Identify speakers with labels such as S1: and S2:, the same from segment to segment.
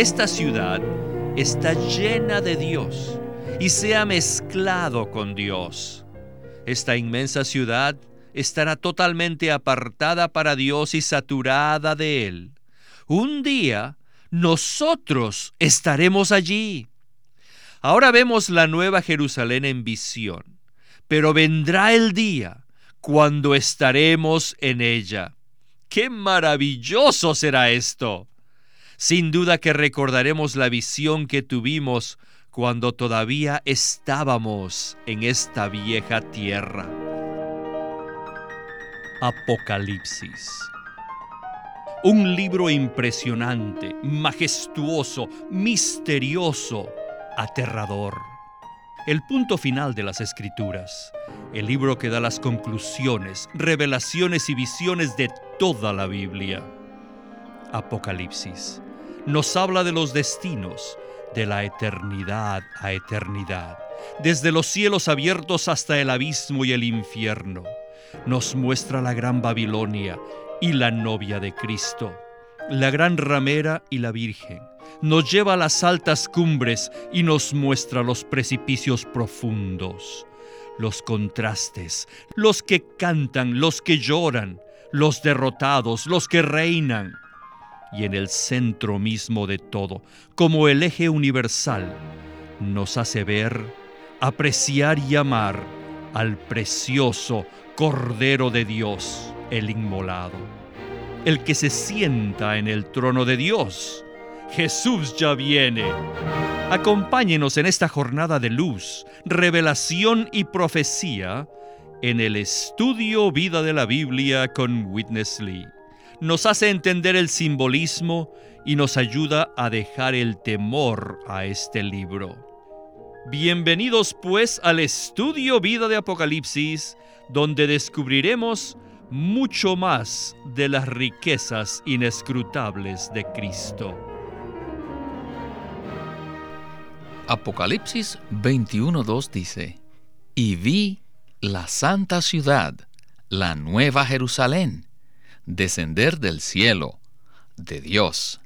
S1: esta ciudad está llena de Dios y se ha mezclado con Dios. Esta inmensa ciudad estará totalmente apartada para Dios y saturada de Él. Un día nosotros estaremos allí. Ahora vemos la nueva Jerusalén en visión, pero vendrá el día cuando estaremos en ella. ¡Qué maravilloso será esto! Sin duda que recordaremos la visión que tuvimos cuando todavía estábamos en esta vieja tierra. Apocalipsis. Un libro impresionante, majestuoso, misterioso, aterrador. El punto final de las escrituras. El libro que da las conclusiones, revelaciones y visiones de toda la Biblia. Apocalipsis. Nos habla de los destinos, de la eternidad a eternidad, desde los cielos abiertos hasta el abismo y el infierno. Nos muestra la gran Babilonia y la novia de Cristo, la gran ramera y la Virgen. Nos lleva a las altas cumbres y nos muestra los precipicios profundos, los contrastes, los que cantan, los que lloran, los derrotados, los que reinan y en el centro mismo de todo, como el eje universal, nos hace ver, apreciar y amar al precioso Cordero de Dios, el inmolado, el que se sienta en el trono de Dios. Jesús ya viene. Acompáñenos en esta jornada de luz, revelación y profecía en el estudio Vida de la Biblia con Witness Lee nos hace entender el simbolismo y nos ayuda a dejar el temor a este libro. Bienvenidos pues al estudio Vida de Apocalipsis, donde descubriremos mucho más de las riquezas inescrutables de Cristo.
S2: Apocalipsis 21.2 dice, Y vi la santa ciudad, la nueva Jerusalén descender del cielo, de Dios.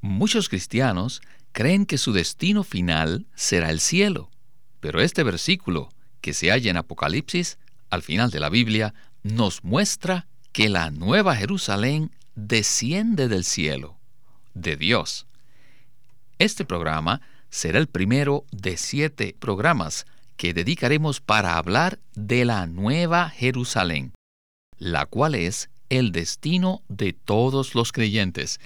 S2: Muchos cristianos creen que su destino final será el cielo, pero este versículo, que se halla en Apocalipsis, al final de la Biblia, nos muestra que la nueva Jerusalén desciende del cielo, de Dios. Este programa será el primero de siete programas que dedicaremos para hablar de la nueva Jerusalén la cual es el destino de todos los creyentes.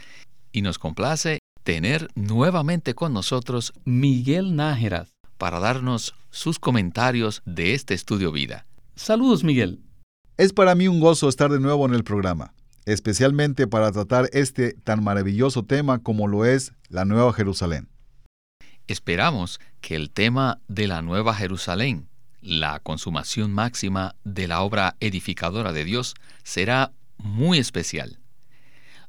S2: Y nos complace tener nuevamente con nosotros Miguel Nájera para darnos sus comentarios de este estudio vida. Saludos, Miguel.
S3: Es para mí un gozo estar de nuevo en el programa, especialmente para tratar este tan maravilloso tema como lo es la Nueva Jerusalén.
S2: Esperamos que el tema de la Nueva Jerusalén la consumación máxima de la obra edificadora de Dios será muy especial.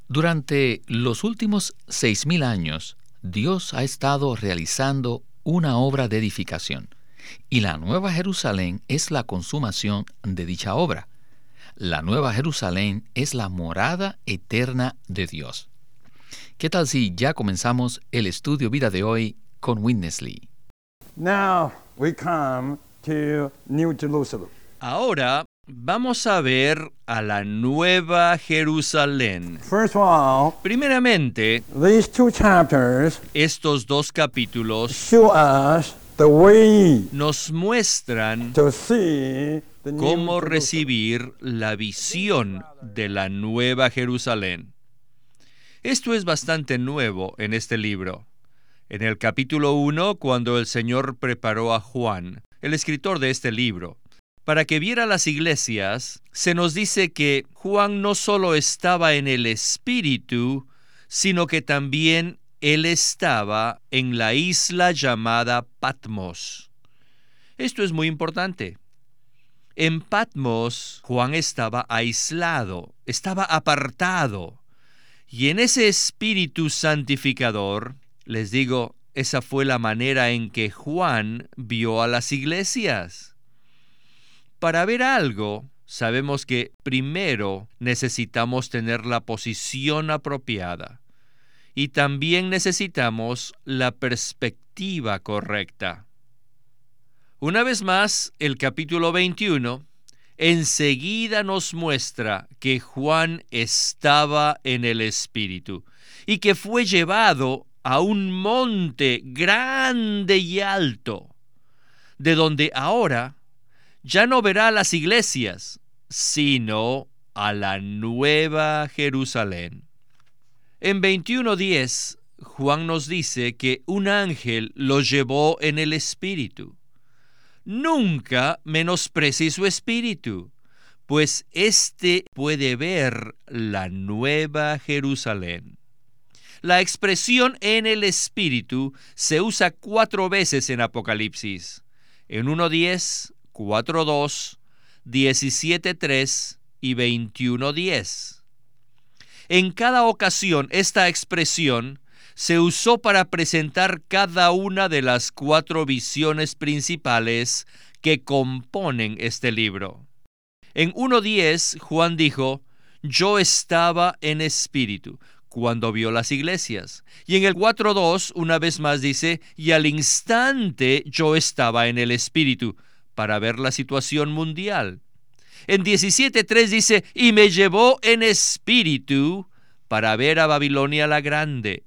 S2: Durante los últimos seis mil años, Dios ha estado realizando una obra de edificación, y la Nueva Jerusalén es la consumación de dicha obra. La Nueva Jerusalén es la morada eterna de Dios. ¿Qué tal si ya comenzamos el estudio vida de hoy con Witness Lee?
S4: Now we come New Jerusalem.
S1: Ahora vamos a ver a la Nueva Jerusalén.
S4: First of all,
S1: Primeramente,
S4: these two chapters
S1: estos dos capítulos
S4: show us the way
S1: nos muestran
S4: to see the new
S1: cómo recibir la visión de la Nueva Jerusalén. Esto es bastante nuevo en este libro. En el capítulo 1, cuando el Señor preparó a Juan, el escritor de este libro, para que viera las iglesias, se nos dice que Juan no solo estaba en el Espíritu, sino que también él estaba en la isla llamada Patmos. Esto es muy importante. En Patmos, Juan estaba aislado, estaba apartado. Y en ese espíritu santificador, les digo, esa fue la manera en que Juan vio a las iglesias. Para ver algo, sabemos que primero necesitamos tener la posición apropiada. Y también necesitamos la perspectiva correcta. Una vez más, el capítulo 21 enseguida nos muestra que Juan estaba en el Espíritu y que fue llevado a un monte grande y alto, de donde ahora ya no verá las iglesias, sino a la nueva Jerusalén. En 21.10, Juan nos dice que un ángel lo llevó en el espíritu. Nunca menosprecie su espíritu, pues éste puede ver la nueva Jerusalén. La expresión en el espíritu se usa cuatro veces en Apocalipsis. En 1.10, 4.2, 17.3 y 21.10. En cada ocasión esta expresión se usó para presentar cada una de las cuatro visiones principales que componen este libro. En 1.10 Juan dijo, yo estaba en espíritu cuando vio las iglesias. Y en el 4.2 una vez más dice, y al instante yo estaba en el espíritu para ver la situación mundial. En 17.3 dice, y me llevó en espíritu para ver a Babilonia la grande.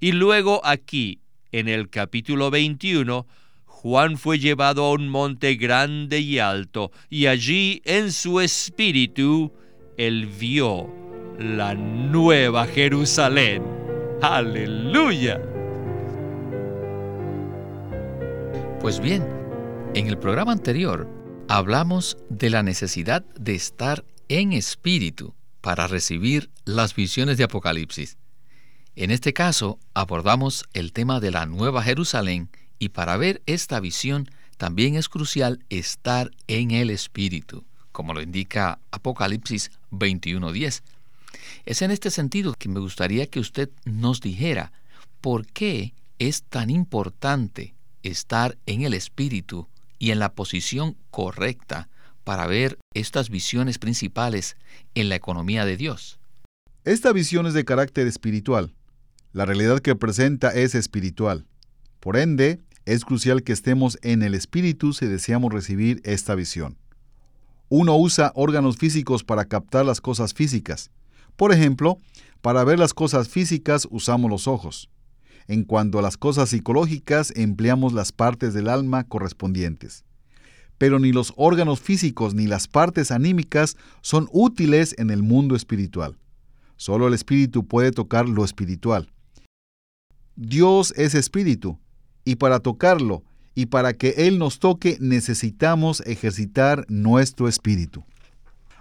S1: Y luego aquí, en el capítulo 21, Juan fue llevado a un monte grande y alto, y allí en su espíritu él vio la nueva Jerusalén. Aleluya.
S2: Pues bien, en el programa anterior hablamos de la necesidad de estar en espíritu para recibir las visiones de Apocalipsis. En este caso abordamos el tema de la Nueva Jerusalén y para ver esta visión también es crucial estar en el espíritu, como lo indica Apocalipsis 21.10. Es en este sentido que me gustaría que usted nos dijera por qué es tan importante estar en el espíritu y en la posición correcta para ver estas visiones principales en la economía de Dios.
S3: Esta visión es de carácter espiritual. La realidad que presenta es espiritual. Por ende, es crucial que estemos en el espíritu si deseamos recibir esta visión. Uno usa órganos físicos para captar las cosas físicas. Por ejemplo, para ver las cosas físicas usamos los ojos. En cuanto a las cosas psicológicas, empleamos las partes del alma correspondientes. Pero ni los órganos físicos ni las partes anímicas son útiles en el mundo espiritual. Solo el espíritu puede tocar lo espiritual. Dios es espíritu, y para tocarlo y para que Él nos toque necesitamos ejercitar nuestro espíritu.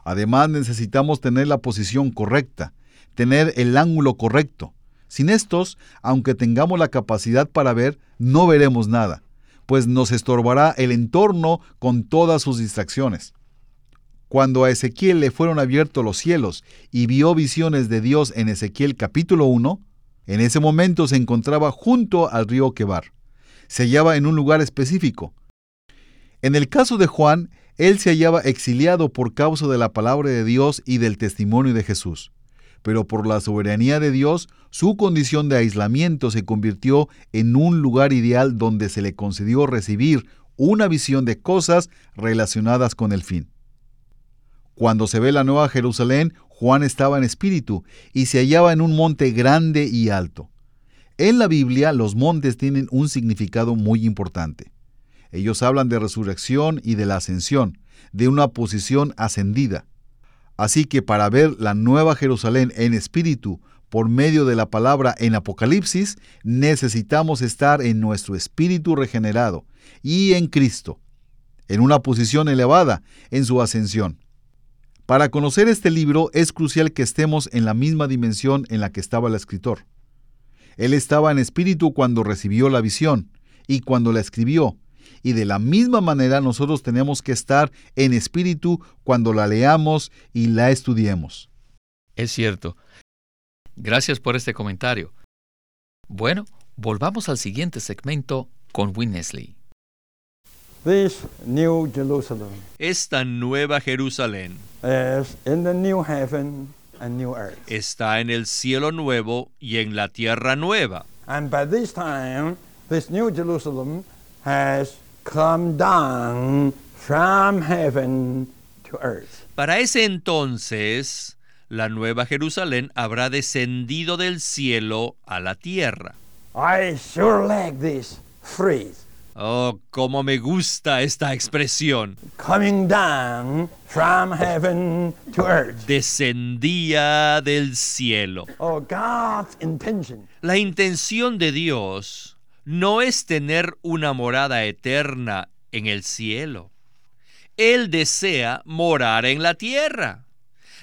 S3: Además necesitamos tener la posición correcta, tener el ángulo correcto. Sin estos, aunque tengamos la capacidad para ver, no veremos nada, pues nos estorbará el entorno con todas sus distracciones. Cuando a Ezequiel le fueron abiertos los cielos y vio visiones de Dios en Ezequiel capítulo 1, en ese momento se encontraba junto al río Quebar. Se hallaba en un lugar específico. En el caso de Juan, él se hallaba exiliado por causa de la palabra de Dios y del testimonio de Jesús pero por la soberanía de Dios, su condición de aislamiento se convirtió en un lugar ideal donde se le concedió recibir una visión de cosas relacionadas con el fin. Cuando se ve la nueva Jerusalén, Juan estaba en espíritu y se hallaba en un monte grande y alto. En la Biblia los montes tienen un significado muy importante. Ellos hablan de resurrección y de la ascensión, de una posición ascendida. Así que para ver la nueva Jerusalén en espíritu por medio de la palabra en Apocalipsis, necesitamos estar en nuestro espíritu regenerado y en Cristo, en una posición elevada en su ascensión. Para conocer este libro es crucial que estemos en la misma dimensión en la que estaba el escritor. Él estaba en espíritu cuando recibió la visión y cuando la escribió, y de la misma manera nosotros tenemos que estar en espíritu cuando la leamos y la estudiemos.
S2: Es cierto. Gracias por este comentario. Bueno, volvamos al siguiente segmento con Winnesley.
S4: This new Jerusalem
S1: Esta nueva Jerusalén
S4: is in the new heaven and new earth.
S1: está en el cielo nuevo y en la tierra nueva.
S4: And by this time, this new Jerusalem has come down from heaven to earth.
S1: Para ese entonces, la nueva Jerusalén habrá descendido del cielo a la tierra.
S4: I sure like this phrase.
S1: Oh, cómo me gusta esta expresión.
S4: Coming down from heaven to earth.
S1: Descendía del cielo.
S4: Oh, God's intention
S1: La intención de Dios no es tener una morada eterna en el cielo. Él desea morar en la tierra.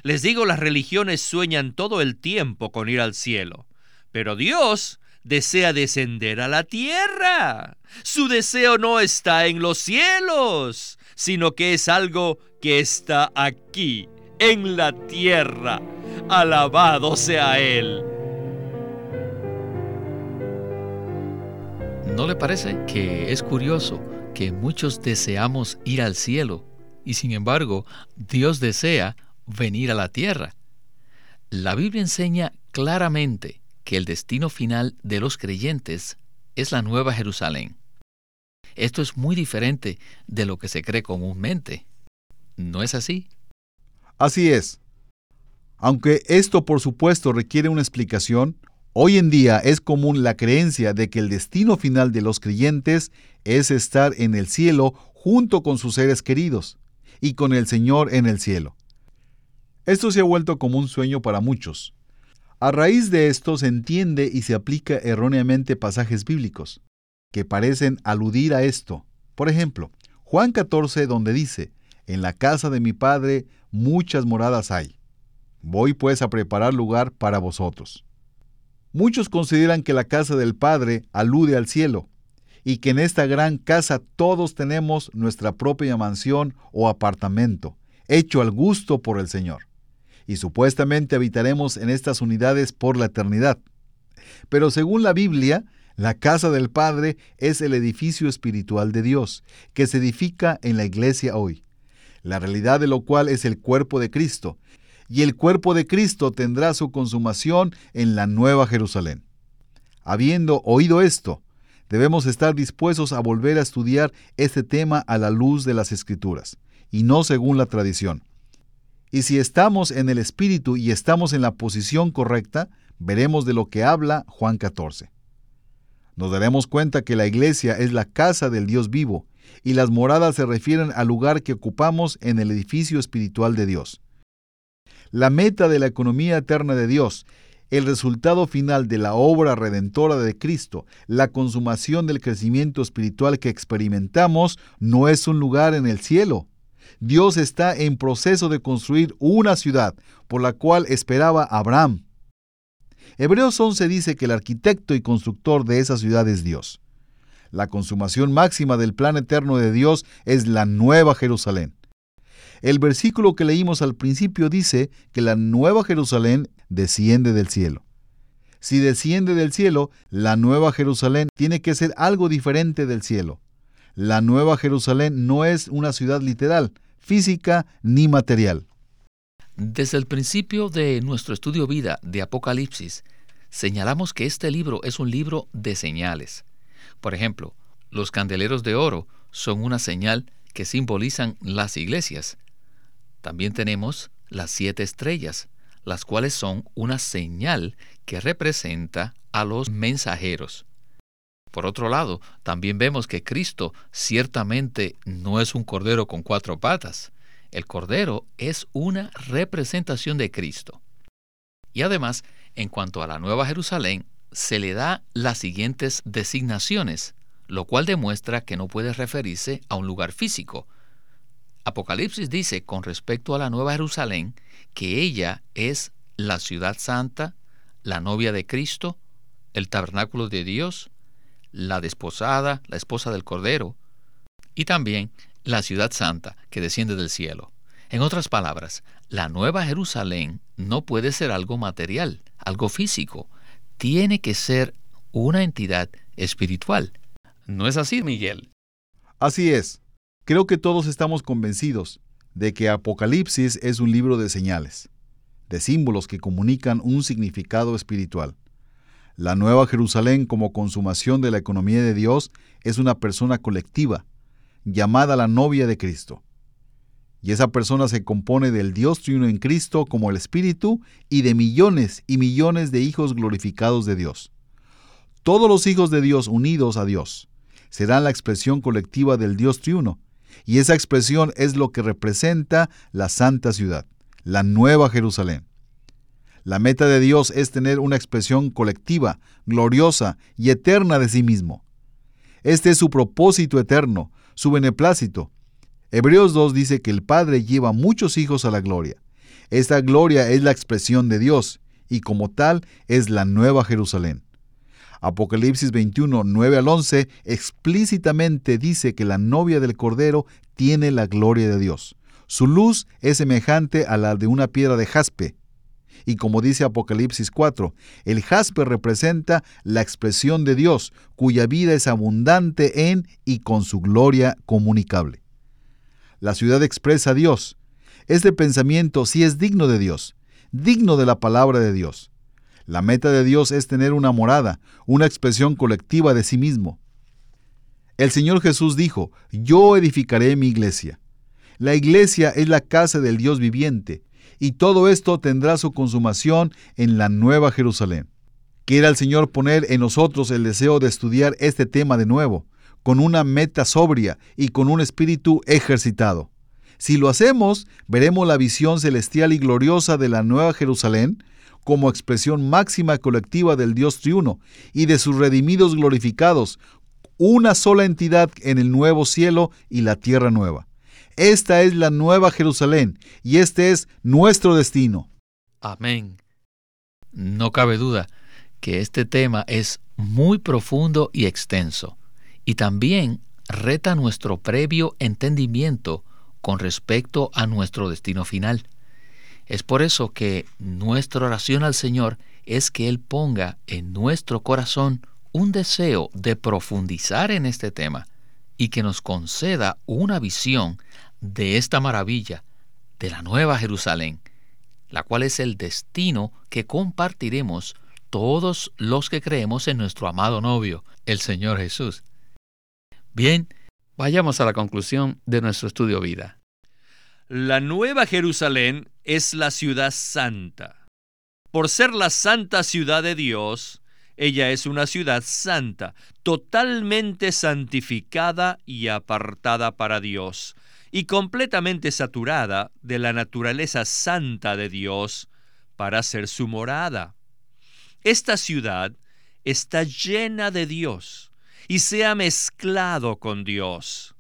S1: Les digo, las religiones sueñan todo el tiempo con ir al cielo, pero Dios desea descender a la tierra. Su deseo no está en los cielos, sino que es algo que está aquí, en la tierra. Alabado sea Él.
S2: ¿No le parece que es curioso que muchos deseamos ir al cielo y sin embargo Dios desea venir a la tierra? La Biblia enseña claramente que el destino final de los creyentes es la Nueva Jerusalén. Esto es muy diferente de lo que se cree comúnmente. ¿No es así?
S3: Así es. Aunque esto por supuesto requiere una explicación, hoy en día es común la creencia de que el destino final de los creyentes es estar en el cielo junto con sus seres queridos y con el Señor en el cielo. Esto se ha vuelto como un sueño para muchos. A raíz de esto se entiende y se aplica erróneamente pasajes bíblicos que parecen aludir a esto. Por ejemplo, Juan 14 donde dice, en la casa de mi Padre muchas moradas hay. Voy pues a preparar lugar para vosotros. Muchos consideran que la casa del Padre alude al cielo y que en esta gran casa todos tenemos nuestra propia mansión o apartamento, hecho al gusto por el Señor. Y supuestamente habitaremos en estas unidades por la eternidad. Pero según la Biblia, la casa del Padre es el edificio espiritual de Dios, que se edifica en la iglesia hoy, la realidad de lo cual es el cuerpo de Cristo, y el cuerpo de Cristo tendrá su consumación en la nueva Jerusalén. Habiendo oído esto, debemos estar dispuestos a volver a estudiar este tema a la luz de las Escrituras, y no según la tradición. Y si estamos en el Espíritu y estamos en la posición correcta, veremos de lo que habla Juan 14. Nos daremos cuenta que la iglesia es la casa del Dios vivo, y las moradas se refieren al lugar que ocupamos en el edificio espiritual de Dios. La meta de la economía eterna de Dios, el resultado final de la obra redentora de Cristo, la consumación del crecimiento espiritual que experimentamos, no es un lugar en el cielo. Dios está en proceso de construir una ciudad por la cual esperaba Abraham. Hebreos 11 dice que el arquitecto y constructor de esa ciudad es Dios. La consumación máxima del plan eterno de Dios es la nueva Jerusalén. El versículo que leímos al principio dice que la nueva Jerusalén desciende del cielo. Si desciende del cielo, la nueva Jerusalén tiene que ser algo diferente del cielo. La nueva Jerusalén no es una ciudad literal, física ni material.
S2: Desde el principio de nuestro estudio vida de Apocalipsis, señalamos que este libro es un libro de señales. Por ejemplo, los candeleros de oro son una señal que simbolizan las iglesias. También tenemos las siete estrellas, las cuales son una señal que representa a los mensajeros. Por otro lado, también vemos que Cristo ciertamente no es un cordero con cuatro patas. El cordero es una representación de Cristo. Y además, en cuanto a la Nueva Jerusalén, se le da las siguientes designaciones, lo cual demuestra que no puede referirse a un lugar físico. Apocalipsis dice con respecto a la Nueva Jerusalén que ella es la ciudad santa, la novia de Cristo, el tabernáculo de Dios, la desposada, la esposa del Cordero, y también la ciudad santa que desciende del cielo. En otras palabras, la Nueva Jerusalén no puede ser algo material, algo físico, tiene que ser una entidad espiritual. ¿No es así, Miguel?
S3: Así es. Creo que todos estamos convencidos de que Apocalipsis es un libro de señales. de símbolos que comunican un significado espiritual. La Nueva Jerusalén como consumación de la economía de Dios es una persona colectiva, llamada la novia de Cristo. Y esa persona se compone del Dios triuno en Cristo como el Espíritu y de millones y millones de hijos glorificados de Dios. Todos los hijos de Dios unidos a Dios serán la expresión colectiva del Dios triuno, y esa expresión es lo que representa la santa ciudad, la nueva Jerusalén. La meta de Dios es tener una expresión colectiva, gloriosa y eterna de sí mismo. Este es su propósito eterno, su beneplácito. Hebreos 2 dice que el Padre lleva muchos hijos a la gloria. Esta gloria es la expresión de Dios y como tal es la nueva Jerusalén. Apocalipsis 21, 9 al 11 explícitamente dice que la novia del Cordero tiene la gloria de Dios. Su luz es semejante a la de una piedra de jaspe. Y como dice Apocalipsis 4, el jaspe representa la expresión de Dios, cuya vida es abundante en y con su gloria comunicable. La ciudad expresa a Dios. Este pensamiento sí es digno de Dios, digno de la palabra de Dios. La meta de Dios es tener una morada, una expresión colectiva de sí mismo. El Señor Jesús dijo, yo edificaré mi iglesia. La iglesia es la casa del Dios viviente, y todo esto tendrá su consumación en la nueva Jerusalén. Quiera el Señor poner en nosotros el deseo de estudiar este tema de nuevo, con una meta sobria y con un espíritu ejercitado. Si lo hacemos, veremos la visión celestial y gloriosa de la nueva Jerusalén, como expresión máxima colectiva del Dios triuno y de sus redimidos glorificados, una sola entidad en el nuevo cielo y la tierra nueva. Esta es la nueva Jerusalén y este es nuestro destino.
S2: Amén. No cabe duda que este tema es muy profundo y extenso y también reta nuestro previo entendimiento con respecto a nuestro destino final. Es por eso que nuestra oración al Señor es que Él ponga en nuestro corazón un deseo de profundizar en este tema y que nos conceda una visión de esta maravilla, de la nueva Jerusalén, la cual es el destino que compartiremos todos los que creemos en nuestro amado novio, el Señor Jesús. Bien, vayamos a la conclusión de nuestro estudio vida.
S1: La Nueva Jerusalén es la ciudad santa. Por ser la santa ciudad de Dios, ella es una ciudad santa, totalmente santificada y apartada para Dios, y completamente saturada de la naturaleza santa de Dios para ser su morada. Esta ciudad está llena de Dios y se ha mezclado con Dios.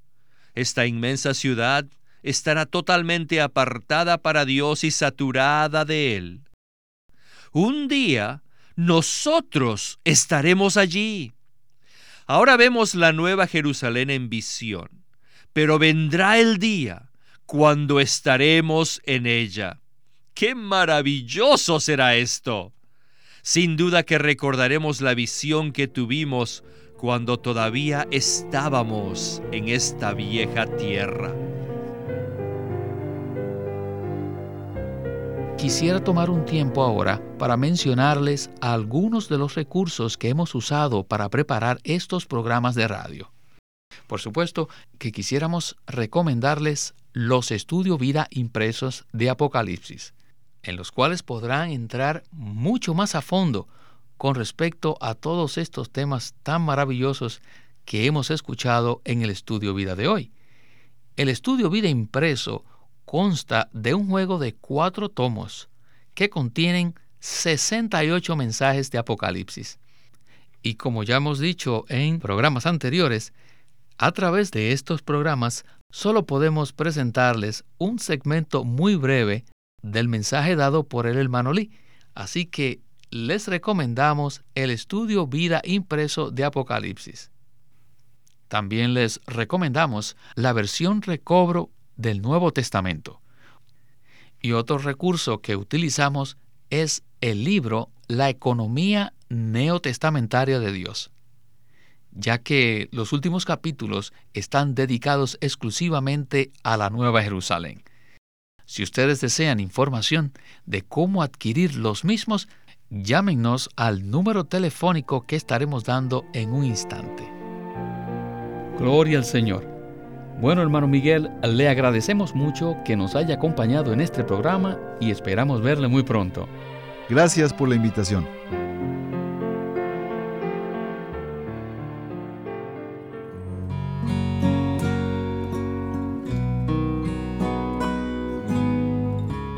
S1: Esta inmensa ciudad estará totalmente apartada para Dios y saturada de Él. Un día nosotros estaremos allí. Ahora vemos la nueva Jerusalén en visión, pero vendrá el día cuando estaremos en ella. ¡Qué maravilloso será esto! Sin duda que recordaremos la visión que tuvimos cuando todavía estábamos en esta vieja tierra.
S2: Quisiera tomar un tiempo ahora para mencionarles algunos de los recursos que hemos usado para preparar estos programas de radio. Por supuesto que quisiéramos recomendarles los estudio vida impresos de Apocalipsis, en los cuales podrán entrar mucho más a fondo con respecto a todos estos temas tan maravillosos que hemos escuchado en el estudio vida de hoy. El estudio vida impreso consta de un juego de cuatro tomos que contienen 68 mensajes de Apocalipsis. Y como ya hemos dicho en programas anteriores, a través de estos programas solo podemos presentarles un segmento muy breve del mensaje dado por el hermano Lee. Así que les recomendamos el estudio vida impreso de Apocalipsis. También les recomendamos la versión recobro del Nuevo Testamento. Y otro recurso que utilizamos es el libro La economía neotestamentaria de Dios, ya que los últimos capítulos están dedicados exclusivamente a la Nueva Jerusalén. Si ustedes desean información de cómo adquirir los mismos, llámenos al número telefónico que estaremos dando en un instante.
S5: Gloria al Señor. Bueno, hermano Miguel, le agradecemos mucho que nos haya acompañado en este programa y esperamos verle muy pronto.
S3: Gracias por la invitación.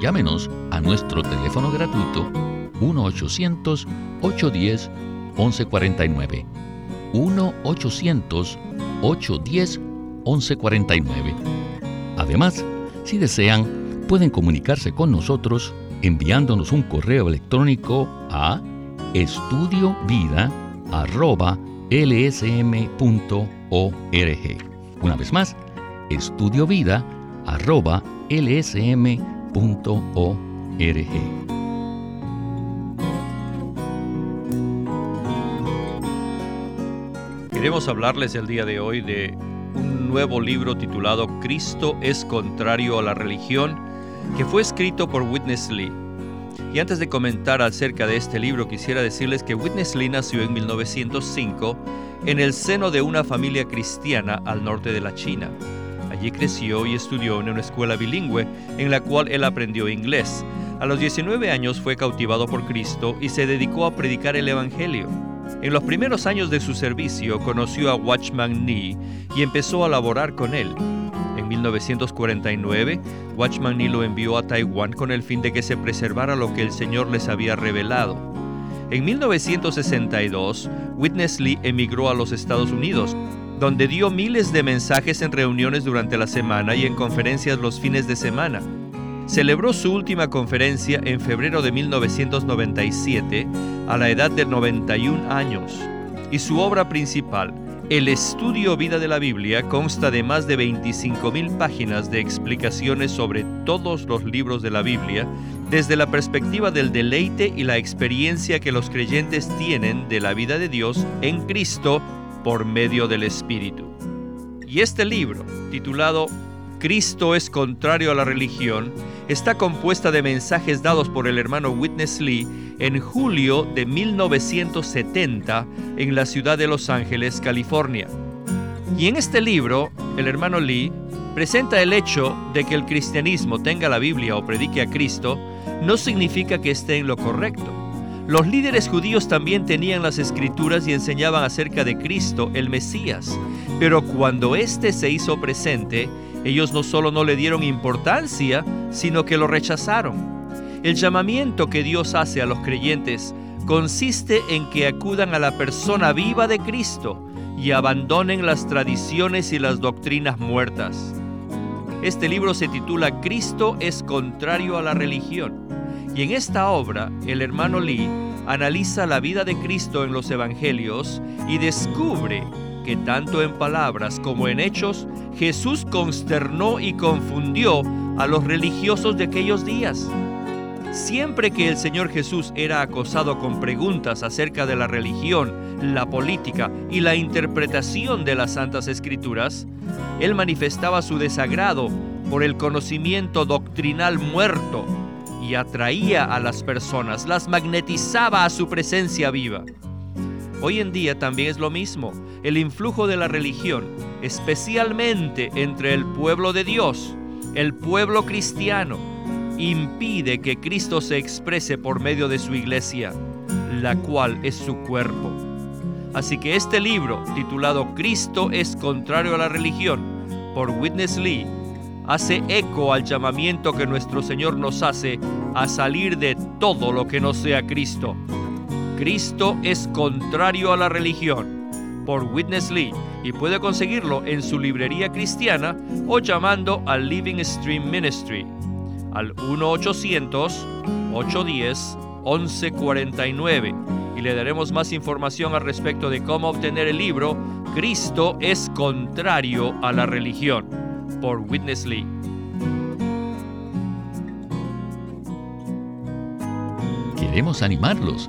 S2: Llámenos a nuestro teléfono gratuito 1-800-810-1149. 1-800-810-1149. Además, si desean, pueden comunicarse con nosotros enviándonos un correo electrónico a estudiovida.lsm.org. Una vez más, estudiovida.lsm.org.
S1: Queremos hablarles el día de hoy de un nuevo libro titulado Cristo es contrario a la religión, que fue escrito por Witness Lee. Y antes de comentar acerca de este libro, quisiera decirles que Witness Lee nació en 1905 en el seno de una familia cristiana al norte de la China. Allí creció y estudió en una escuela bilingüe en la cual él aprendió inglés. A los 19 años fue cautivado por Cristo y se dedicó a predicar el Evangelio. En los primeros años de su servicio conoció a Watchman Nee y empezó a laborar con él. En 1949, Watchman Nee lo envió a Taiwán con el fin de que se preservara lo que el Señor les había revelado. En 1962, Witness Lee emigró a los Estados Unidos, donde dio miles de mensajes en reuniones durante la semana y en conferencias los fines de semana celebró su última conferencia en febrero de 1997 a la edad de 91 años y su obra principal, el estudio vida de la Biblia, consta de más de 25.000 páginas de explicaciones sobre todos los libros de la Biblia desde la perspectiva del deleite y la experiencia que los creyentes tienen de la vida de Dios en Cristo por medio del Espíritu. Y este libro, titulado Cristo es contrario a la religión, está compuesta de mensajes dados por el hermano Witness Lee en julio de 1970 en la ciudad de Los Ángeles, California. Y en este libro, el hermano Lee presenta el hecho de que el cristianismo tenga la Biblia o predique a Cristo no significa que esté en lo correcto. Los líderes judíos también tenían las escrituras y enseñaban acerca de Cristo, el Mesías, pero cuando éste se hizo presente, ellos no solo no le dieron importancia, sino que lo rechazaron. El llamamiento que Dios hace a los creyentes consiste en que acudan a la persona viva de Cristo y abandonen las tradiciones y las doctrinas muertas. Este libro se titula Cristo es contrario a la religión. Y en esta obra, el hermano Lee analiza la vida de Cristo en los evangelios y descubre tanto en palabras como en hechos Jesús consternó y confundió a los religiosos de aquellos días. Siempre que el Señor Jesús era acosado con preguntas acerca de la religión, la política y la interpretación de las Santas Escrituras, Él manifestaba su desagrado por el conocimiento doctrinal muerto y atraía a las personas, las magnetizaba a su presencia viva. Hoy en día también es lo mismo. El influjo de la religión, especialmente entre el pueblo de Dios, el pueblo cristiano, impide que Cristo se exprese por medio de su iglesia, la cual es su cuerpo. Así que este libro, titulado Cristo es contrario a la religión, por Witness Lee, hace eco al llamamiento que nuestro Señor nos hace a salir de todo lo que no sea Cristo Cristo es contrario a la religión, por Witness Lee, y puede conseguirlo en su librería cristiana o llamando al Living Stream Ministry al 1-800-810-1149 y le daremos más información al respecto de cómo obtener el libro Cristo es contrario a la religión por Witness Lee.
S2: Queremos animarlos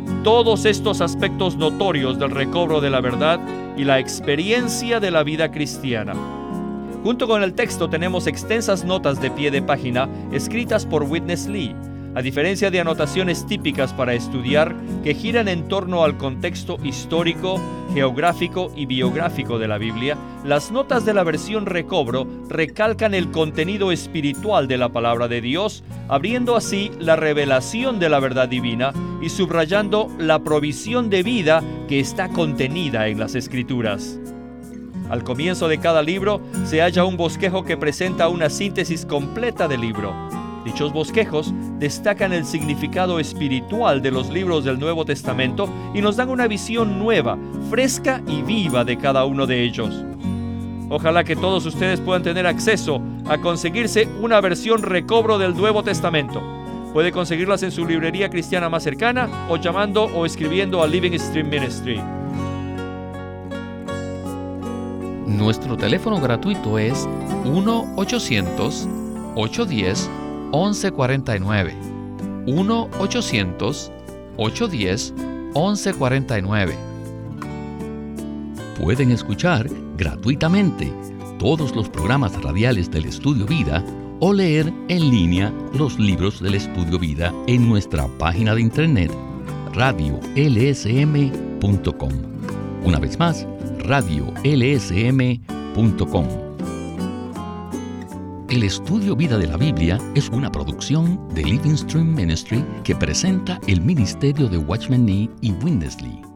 S1: todos estos aspectos notorios del recobro de la verdad y la experiencia de la vida cristiana. Junto con el texto tenemos extensas notas de pie de página escritas por Witness Lee a diferencia de anotaciones típicas para estudiar que giran en torno al contexto histórico, geográfico y biográfico de la Biblia, las notas de la versión recobro recalcan el contenido espiritual de la palabra de Dios, abriendo así la revelación de la verdad divina y subrayando la provisión de vida que está contenida en las escrituras. Al comienzo de cada libro se halla un bosquejo que presenta una síntesis completa del libro Dichos bosquejos destacan el significado espiritual de los libros del Nuevo Testamento y nos dan una visión nueva, fresca y viva de cada uno de ellos. Ojalá que todos ustedes puedan tener acceso a conseguirse una versión recobro del Nuevo Testamento. Puede conseguirlas en su librería cristiana más cercana o llamando o escribiendo a Living Stream Ministry.
S2: Nuestro teléfono gratuito es 1 800 810 1149. 1-800-810-1149. Pueden escuchar gratuitamente todos los programas radiales del Estudio Vida o leer en línea los libros del Estudio Vida en nuestra página de internet radiolsm.com. Una vez más, radiolsm.com. El estudio Vida de la Biblia es una producción de Living Stream Ministry que presenta el ministerio de Watchman Nee y Windesley.